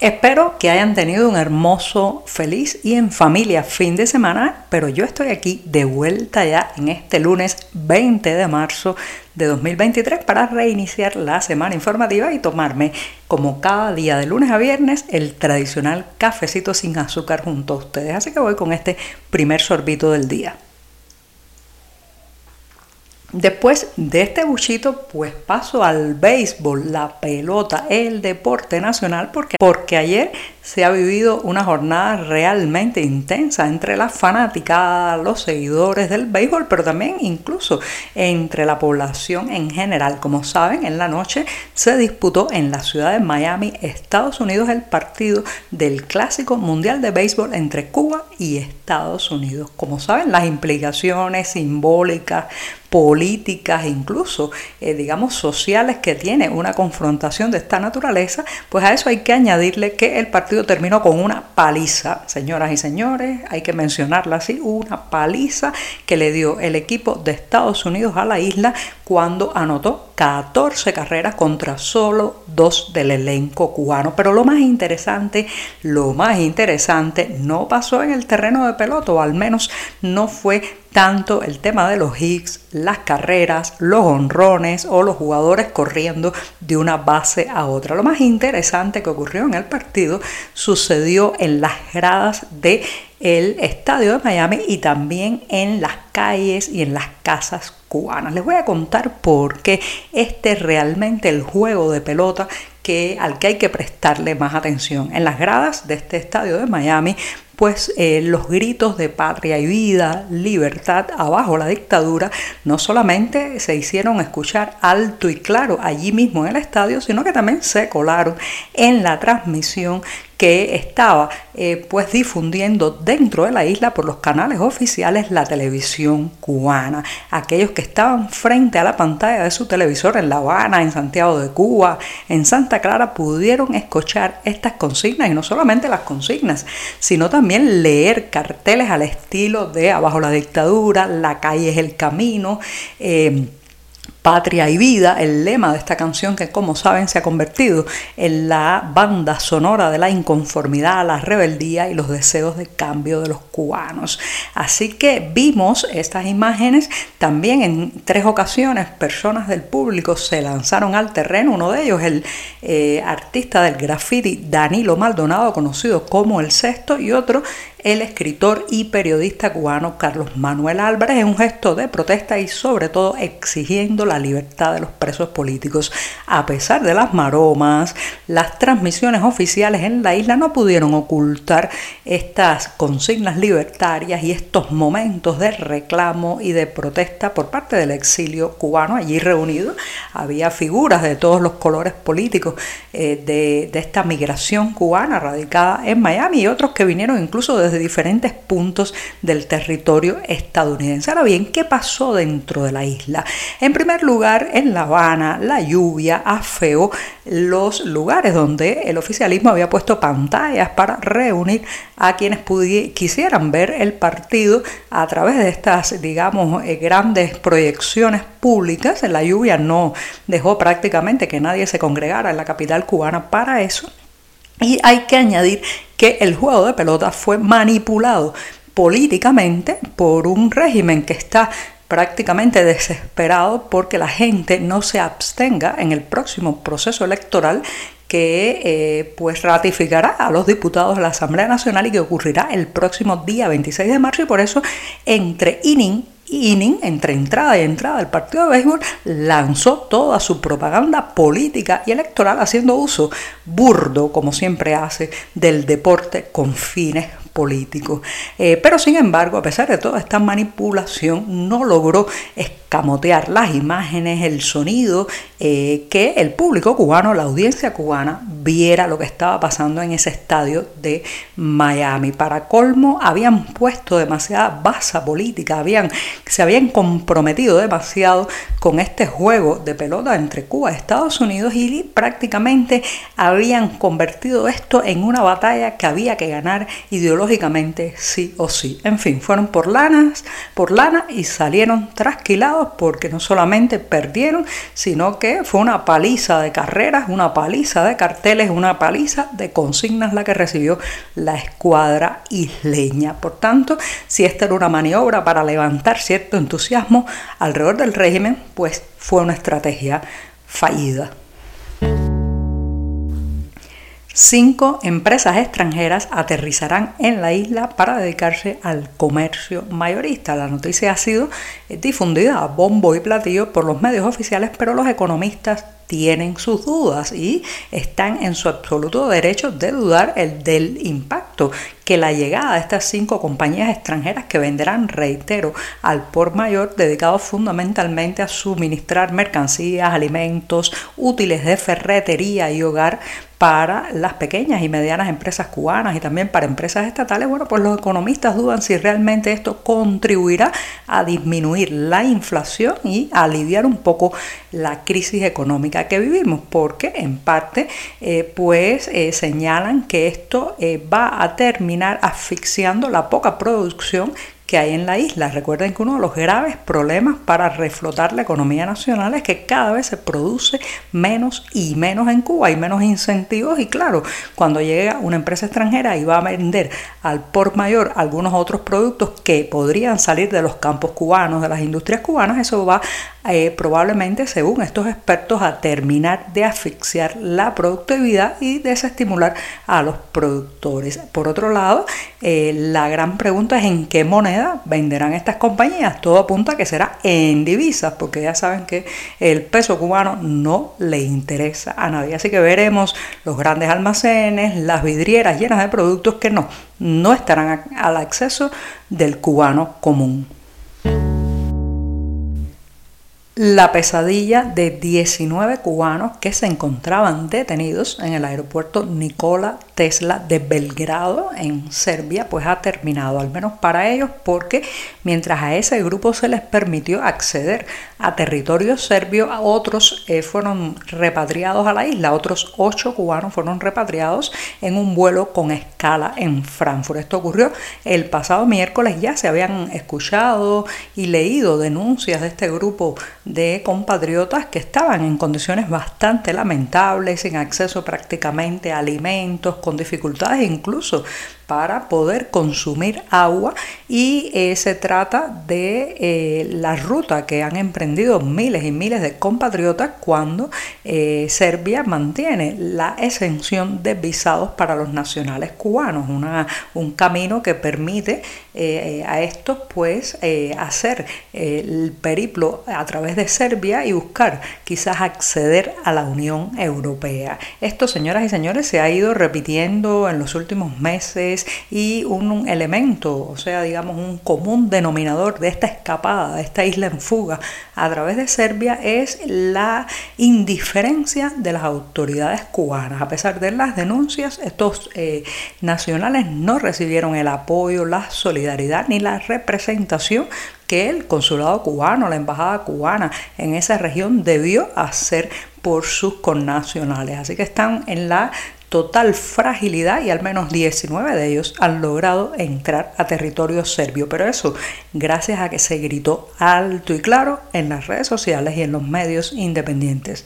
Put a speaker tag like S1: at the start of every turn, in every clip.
S1: Espero que hayan tenido un hermoso, feliz y en familia fin de semana, pero yo estoy aquí de vuelta ya en este lunes 20 de marzo de 2023 para reiniciar la semana informativa y tomarme, como cada día de lunes a viernes, el tradicional cafecito sin azúcar junto a ustedes. Así que voy con este primer sorbito del día. Después de este buchito, pues paso al béisbol, la pelota, el deporte nacional, porque, porque ayer se ha vivido una jornada realmente intensa entre las fanáticas, los seguidores del béisbol, pero también incluso entre la población en general. Como saben, en la noche se disputó en la ciudad de Miami, Estados Unidos, el partido del Clásico Mundial de Béisbol entre Cuba y Estados Unidos. Como saben, las implicaciones simbólicas, políticas incluso, eh, digamos, sociales que tiene una confrontación de esta naturaleza, pues a eso hay que añadirle que el partido terminó con una paliza, señoras y señores, hay que mencionarla así, una paliza que le dio el equipo de Estados Unidos a la isla cuando anotó 14 carreras contra solo dos del elenco cubano. Pero lo más interesante, lo más interesante no pasó en el terreno de pelota, o al menos no fue tanto el tema de los hits, las carreras, los honrones o los jugadores corriendo de una base a otra. Lo más interesante que ocurrió en el partido sucedió en las gradas de el estadio de Miami y también en las calles y en las casas cubanas. Les voy a contar por qué este es realmente el juego de pelota que, al que hay que prestarle más atención. En las gradas de este estadio de Miami pues eh, los gritos de patria y vida, libertad, abajo la dictadura, no solamente se hicieron escuchar alto y claro allí mismo en el estadio, sino que también se colaron en la transmisión que estaba eh, pues difundiendo dentro de la isla por los canales oficiales la televisión cubana. Aquellos que estaban frente a la pantalla de su televisor en La Habana, en Santiago de Cuba, en Santa Clara, pudieron escuchar estas consignas y no solamente las consignas, sino también leer carteles al estilo de Abajo la dictadura, La calle es el camino. Eh, Patria y Vida, el lema de esta canción que como saben se ha convertido en la banda sonora de la inconformidad, la rebeldía y los deseos de cambio de los cubanos. Así que vimos estas imágenes también en tres ocasiones, personas del público se lanzaron al terreno, uno de ellos el eh, artista del graffiti Danilo Maldonado, conocido como El Sexto, y otro el escritor y periodista cubano Carlos Manuel Álvarez en un gesto de protesta y sobre todo exigiendo la libertad de los presos políticos. A pesar de las maromas, las transmisiones oficiales en la isla no pudieron ocultar estas consignas libertarias y estos momentos de reclamo y de protesta por parte del exilio cubano allí reunido. Había figuras de todos los colores políticos eh, de, de esta migración cubana radicada en Miami y otros que vinieron incluso desde de diferentes puntos del territorio estadounidense. Ahora bien, ¿qué pasó dentro de la isla? En primer lugar, en La Habana, la lluvia afeó los lugares donde el oficialismo había puesto pantallas para reunir a quienes quisieran ver el partido a través de estas, digamos, eh, grandes proyecciones públicas. La lluvia no dejó prácticamente que nadie se congregara en la capital cubana para eso. Y hay que añadir que el juego de pelota fue manipulado políticamente por un régimen que está prácticamente desesperado porque la gente no se abstenga en el próximo proceso electoral que eh, pues ratificará a los diputados de la Asamblea Nacional y que ocurrirá el próximo día 26 de marzo y por eso entre inning inning, entre entrada y entrada, el partido de béisbol lanzó toda su propaganda política y electoral haciendo uso burdo, como siempre hace, del deporte con fines políticos. Eh, pero sin embargo, a pesar de toda esta manipulación, no logró camotear las imágenes, el sonido, eh, que el público cubano, la audiencia cubana, viera lo que estaba pasando en ese estadio de Miami. Para colmo, habían puesto demasiada base política, habían, se habían comprometido demasiado con este juego de pelota entre Cuba Estados Unidos y prácticamente habían convertido esto en una batalla que había que ganar ideológicamente sí o sí. En fin, fueron por lanas, por lana y salieron trasquilados porque no solamente perdieron, sino que fue una paliza de carreras, una paliza de carteles, una paliza de consignas la que recibió la escuadra isleña. Por tanto, si esta era una maniobra para levantar cierto entusiasmo alrededor del régimen, pues fue una estrategia fallida. Cinco empresas extranjeras aterrizarán en la isla para dedicarse al comercio mayorista. La noticia ha sido difundida a bombo y platillo por los medios oficiales, pero los economistas tienen sus dudas y están en su absoluto derecho de dudar el del impacto que la llegada de estas cinco compañías extranjeras que venderán, reitero, al por mayor dedicados fundamentalmente a suministrar mercancías, alimentos, útiles de ferretería y hogar para las pequeñas y medianas empresas cubanas y también para empresas estatales, bueno, pues los economistas dudan si realmente esto contribuirá a disminuir la inflación y aliviar un poco la crisis económica que vivimos, porque en parte eh, pues eh, señalan que esto eh, va a terminar asfixiando la poca producción que hay en la isla. Recuerden que uno de los graves problemas para reflotar la economía nacional es que cada vez se produce menos y menos en Cuba, hay menos incentivos y claro, cuando llega una empresa extranjera y va a vender al por mayor algunos otros productos que podrían salir de los campos cubanos, de las industrias cubanas, eso va eh, probablemente, según estos expertos, a terminar de asfixiar la productividad y desestimular a los productores. Por otro lado, eh, la gran pregunta es en qué moneda venderán estas compañías. Todo apunta a que será en divisas, porque ya saben que el peso cubano no le interesa a nadie. Así que veremos los grandes almacenes, las vidrieras llenas de productos que no, no estarán al acceso del cubano común. La pesadilla de 19 cubanos que se encontraban detenidos en el aeropuerto Nikola Tesla de Belgrado, en Serbia, pues ha terminado, al menos para ellos, porque mientras a ese grupo se les permitió acceder a territorio serbio, otros eh, fueron repatriados a la isla, otros ocho cubanos fueron repatriados en un vuelo con escala en Frankfurt. Esto ocurrió el pasado miércoles, ya se habían escuchado y leído denuncias de este grupo de compatriotas que estaban en condiciones bastante lamentables, sin acceso prácticamente a alimentos, con dificultades incluso para poder consumir agua y eh, se trata de eh, la ruta que han emprendido miles y miles de compatriotas cuando eh, Serbia mantiene la exención de visados para los nacionales cubanos, una, un camino que permite a estos pues hacer el periplo a través de Serbia y buscar quizás acceder a la Unión Europea. Esto, señoras y señores, se ha ido repitiendo en los últimos meses y un, elemento, o sea, digamos, un común denominador de esta escapada, de esta isla en fuga a través de Serbia es la indiferencia de las autoridades cubanas. A pesar de las denuncias, estos eh, nacionales no recibieron el apoyo, la solidaridad ni la representación que el consulado cubano, la embajada cubana en esa región debió hacer por sus connacionales. Así que están en la total fragilidad y al menos 19 de ellos han logrado entrar a territorio serbio. Pero eso gracias a que se gritó alto y claro en las redes sociales y en los medios independientes.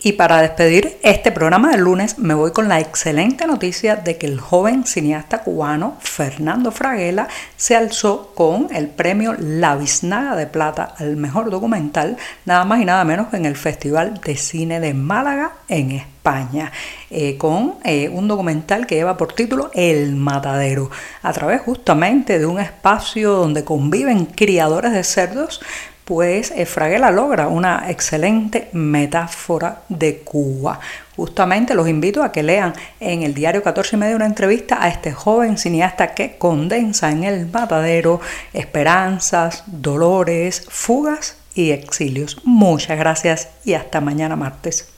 S1: Y para despedir este programa del lunes me voy con la excelente noticia de que el joven cineasta cubano Fernando Fraguela se alzó con el premio La Biznaga de Plata al mejor documental, nada más y nada menos que en el Festival de Cine de Málaga en España. Eh, con eh, un documental que lleva por título El Matadero, a través justamente de un espacio donde conviven criadores de cerdos pues eh, Fraguela logra una excelente metáfora de Cuba. Justamente los invito a que lean en el diario 14 y medio una entrevista a este joven cineasta que condensa en el matadero esperanzas, dolores, fugas y exilios. Muchas gracias y hasta mañana martes.